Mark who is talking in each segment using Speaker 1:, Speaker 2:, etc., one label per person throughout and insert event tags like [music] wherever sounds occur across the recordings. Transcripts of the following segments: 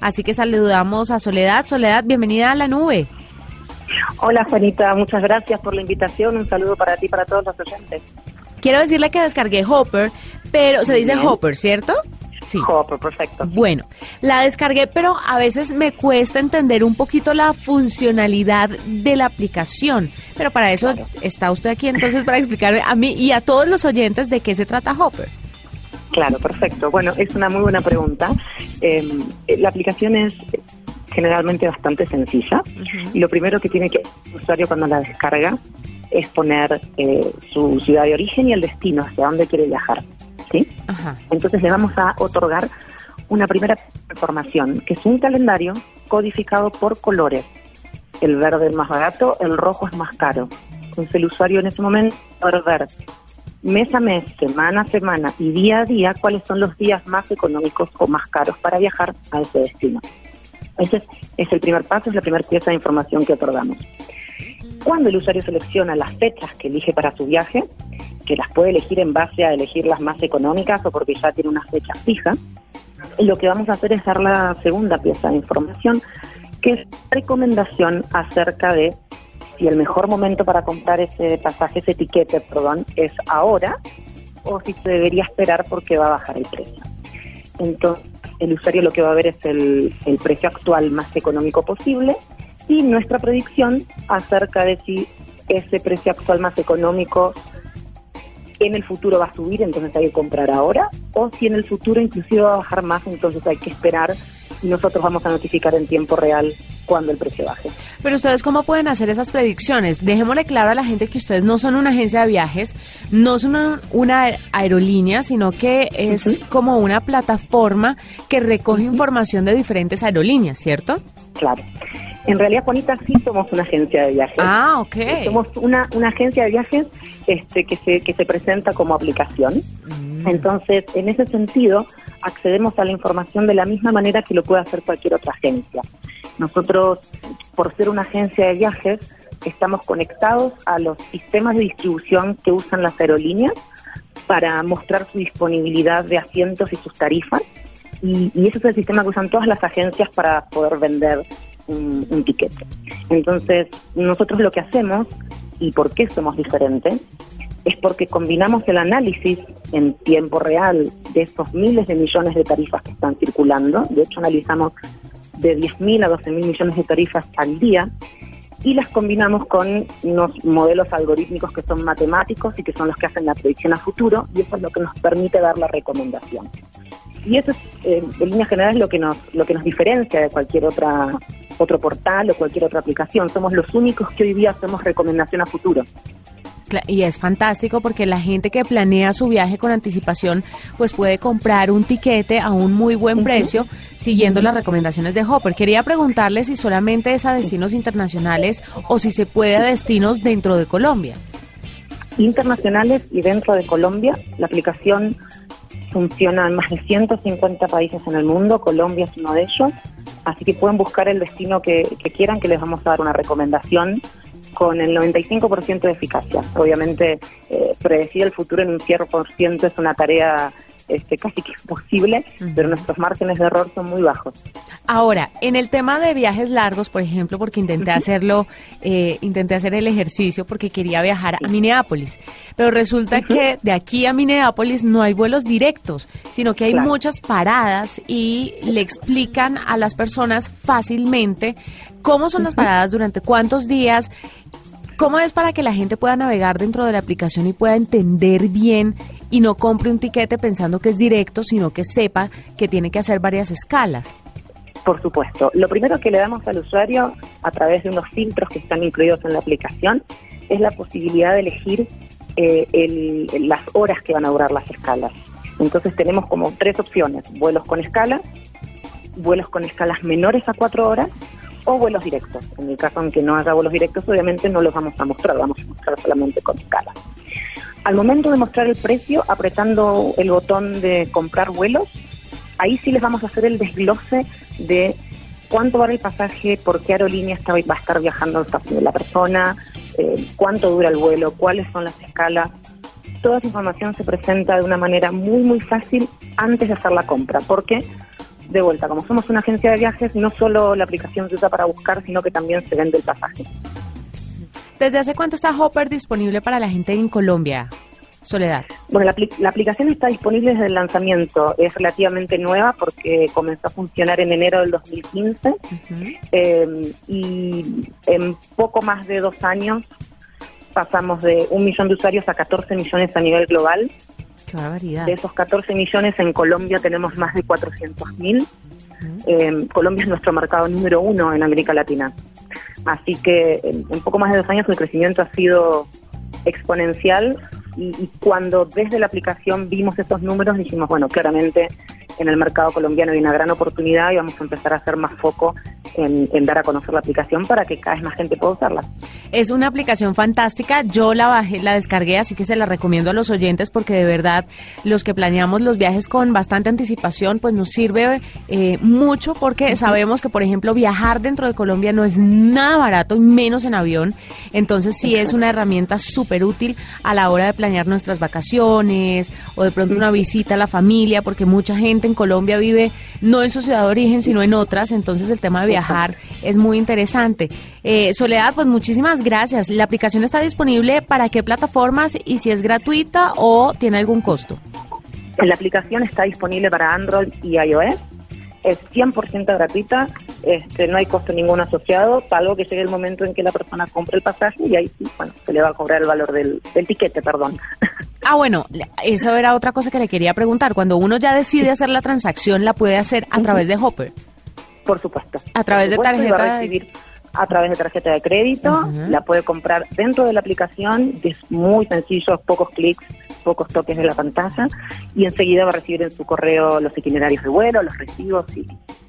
Speaker 1: Así que saludamos a Soledad. Soledad, bienvenida a la nube.
Speaker 2: Hola Juanita, muchas gracias por la invitación. Un saludo para ti y para todos los oyentes.
Speaker 1: Quiero decirle que descargué Hopper, pero se dice Hopper, ¿cierto? Sí.
Speaker 2: Hopper, perfecto.
Speaker 1: Bueno, la descargué, pero a veces me cuesta entender un poquito la funcionalidad de la aplicación. Pero para eso está usted aquí entonces para explicarme a mí y a todos los oyentes de qué se trata Hopper.
Speaker 2: Claro, perfecto. Bueno, es una muy buena pregunta. Eh, la aplicación es generalmente bastante sencilla lo primero que tiene que hacer el usuario cuando la descarga es poner eh, su ciudad de origen y el destino, hacia dónde quiere viajar. ¿sí? Entonces le vamos a otorgar una primera información, que es un calendario codificado por colores. El verde es más barato, el rojo es más caro. Entonces el usuario en ese momento va a ver mes a mes, semana a semana y día a día cuáles son los días más económicos o más caros para viajar a ese destino. Ese es, el primer paso, es la primera pieza de información que otorgamos. Cuando el usuario selecciona las fechas que elige para su viaje, que las puede elegir en base a elegir las más económicas o porque ya tiene una fecha fija, lo que vamos a hacer es dar la segunda pieza de información, que es recomendación acerca de si el mejor momento para comprar ese pasaje, ese etiquete, perdón, es ahora o si se debería esperar porque va a bajar el precio. Entonces, el usuario lo que va a ver es el, precio actual más económico posible y nuestra predicción acerca de si ese precio actual más económico en el futuro va a subir, entonces hay que comprar ahora, o si en el futuro inclusive va a bajar más, entonces hay que esperar y nosotros vamos a notificar en tiempo real cuando el precio baje.
Speaker 1: Pero ustedes cómo pueden hacer esas predicciones? Dejémosle claro a la gente que ustedes no son una agencia de viajes, no son una, una aerolínea, sino que es como una plataforma que recoge información de diferentes aerolíneas, ¿cierto?
Speaker 2: Claro. En realidad, Juanita, sí somos una agencia de viajes.
Speaker 1: Ah, ok.
Speaker 2: Somos una, una agencia de viajes este, que, se, que se presenta como aplicación. Entonces, en ese sentido, accedemos a la información de la misma manera que lo puede hacer cualquier otra agencia. Nosotros, por ser una agencia de viajes, estamos conectados a los sistemas de distribución que usan las aerolíneas para mostrar su disponibilidad de asientos y sus tarifas. Y, y ese es el sistema que usan todas las agencias para poder vender un, un tiquete. Entonces, nosotros lo que hacemos, y por qué somos diferentes, es porque combinamos el análisis en tiempo real de esos miles de millones de tarifas que están circulando. De hecho, analizamos de 10.000 a 12.000 millones de tarifas al día y las combinamos con unos modelos algorítmicos que son matemáticos y que son los que hacen la predicción a futuro y eso es lo que nos permite dar la recomendación. Y eso es, eh, en líneas generales, lo que nos lo que nos diferencia de cualquier otra otro portal o cualquier otra aplicación. Somos los únicos que hoy día hacemos recomendación a futuro.
Speaker 1: Y es fantástico porque la gente que planea su viaje con anticipación pues puede comprar un tiquete a un muy buen precio siguiendo las recomendaciones de Hopper. Quería preguntarle si solamente es a destinos internacionales o si se puede a destinos dentro de Colombia.
Speaker 2: internacionales y dentro de Colombia. La aplicación funciona en más de 150 países en el mundo, Colombia es uno de ellos, así que pueden buscar el destino que, que quieran, que les vamos a dar una recomendación con el 95% de eficacia. Obviamente, eh, predecir el futuro en un 100% es una tarea este, casi que imposible, pero nuestros márgenes de error son muy bajos.
Speaker 1: Ahora, en el tema de viajes largos, por ejemplo, porque intenté hacerlo, eh, intenté hacer el ejercicio porque quería viajar a Minneapolis, pero resulta que de aquí a Minneapolis no hay vuelos directos, sino que hay
Speaker 2: Claro.
Speaker 1: muchas paradas y le explican a las personas fácilmente cómo son las paradas, durante cuántos días, ¿Cómo es para que la gente pueda navegar dentro de la aplicación y pueda entender bien y no compre un tiquete pensando que es directo, sino que sepa que tiene que hacer varias escalas?
Speaker 2: Por supuesto. Lo primero que le damos al usuario a través de unos filtros que están incluidos en la aplicación es la posibilidad de elegir eh, las horas que van a durar las escalas. Entonces tenemos como tres opciones, vuelos con escala, vuelos con escalas menores a cuatro horas o vuelos directos. En el caso en que no haya vuelos directos, obviamente no los vamos a mostrar, vamos a mostrar solamente con escala. Al momento de mostrar el precio, apretando el botón de comprar vuelos, ahí sí les vamos a hacer el desglose de cuánto vale el pasaje, por qué aerolínea está, va a estar viajando la persona, eh, cuánto dura el vuelo, cuáles son las escalas. Toda esa información se presenta de una manera muy, muy fácil antes de hacer la compra, porque de vuelta, como somos una agencia de viajes, no solo la aplicación se usa para buscar, sino que también se vende el pasaje.
Speaker 1: ¿Desde hace cuánto está Hopper disponible para la gente en Colombia? Soledad.
Speaker 2: Bueno, la, aplicación está disponible desde el lanzamiento. Es relativamente nueva porque comenzó a funcionar en enero del 2015 eh, y en poco más de dos años pasamos de un millón de usuarios a 14 millones a nivel global.
Speaker 1: Qué barbaridad.
Speaker 2: De esos 14 millones en Colombia tenemos más de 400 mil. Eh, Colombia es nuestro mercado número uno en América Latina. Así que en, en poco más de dos años el crecimiento ha sido exponencial y, cuando desde la aplicación vimos estos números dijimos, bueno, claramente en el mercado colombiano hay una gran oportunidad y vamos a empezar a hacer más foco en, dar a conocer la aplicación para que cada vez más gente pueda usarla.
Speaker 1: Es una aplicación fantástica, yo la bajé, la descargué, así que se la recomiendo a los oyentes porque de verdad los que planeamos los viajes con bastante anticipación, pues nos sirve eh, mucho porque sabemos que, por ejemplo, viajar dentro de Colombia no es nada barato y menos en avión, entonces sí es una herramienta súper útil a la hora de planear nuestras vacaciones o de pronto una visita a la familia, porque mucha gente en Colombia vive no en su ciudad de origen, sino en otras, entonces el tema de viajar es muy interesante. Eh, Soledad, pues muchísimas gracias. ¿La aplicación está disponible para qué plataformas y si es gratuita o tiene algún costo?
Speaker 2: La aplicación está disponible para Android y iOS. Es 100% gratuita, este, no hay costo ningún asociado, salvo que llegue el momento en que la persona compre el pasaje y ahí sí, bueno, se le va a cobrar el valor del, del tiquete, perdón. [laughs]
Speaker 1: Ah, bueno, eso era otra cosa que le quería preguntar. Cuando uno ya decide hacer la transacción, ¿la puede hacer a través de Hopper?
Speaker 2: Por supuesto.
Speaker 1: A través de tarjeta.
Speaker 2: recibir a través de tarjeta de crédito, la puede comprar dentro de la aplicación, es muy sencillo, pocos clics, pocos toques de la pantalla, y enseguida va a recibir en su correo los itinerarios de vuelo, los recibos y,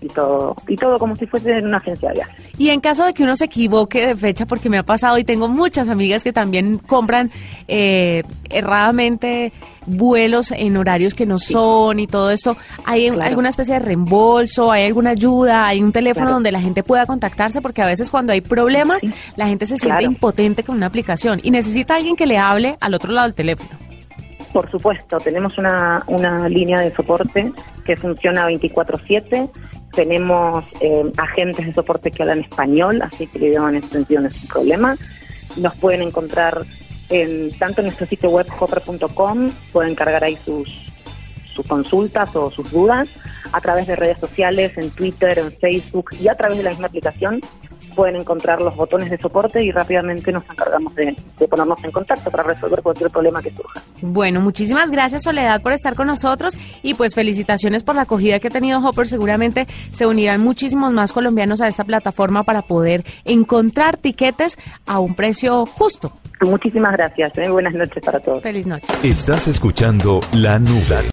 Speaker 2: todo, y todo como si fuese en una agencia de viajes.
Speaker 1: Y en caso de que uno se equivoque de fecha, porque me ha pasado y tengo muchas amigas que también compran eh, erradamente vuelos en horarios que no son y todo esto, ¿hay alguna especie de reembolso? ¿Hay alguna ayuda? ¿Hay un teléfono donde la gente pueda contactarse? Porque a veces cuando hay problemas, la gente se siente impotente con una aplicación y necesita alguien que le hable al otro lado del teléfono.
Speaker 2: Por supuesto, tenemos una, una línea de soporte que funciona 24/7. Tenemos eh, agentes de soporte que hablan español, así que el idioma en ese sentido no es un problema. Nos pueden encontrar en, tanto en nuestro sitio web hopper.com, pueden cargar ahí sus, sus consultas o sus dudas, a través de redes sociales, en Twitter, en Facebook y a través de la misma aplicación pueden encontrar los botones de soporte y rápidamente nos encargamos de, ponernos en contacto para resolver cualquier problema que surja.
Speaker 1: Bueno, muchísimas gracias Soledad por estar con nosotros y pues felicitaciones por la acogida que ha tenido Hopper. Seguramente se unirán muchísimos más colombianos a esta plataforma para poder encontrar tiquetes a un precio justo.
Speaker 2: Muchísimas gracias. ¿eh? Buenas noches para todos.
Speaker 1: Feliz noche.
Speaker 3: Estás escuchando La Nube.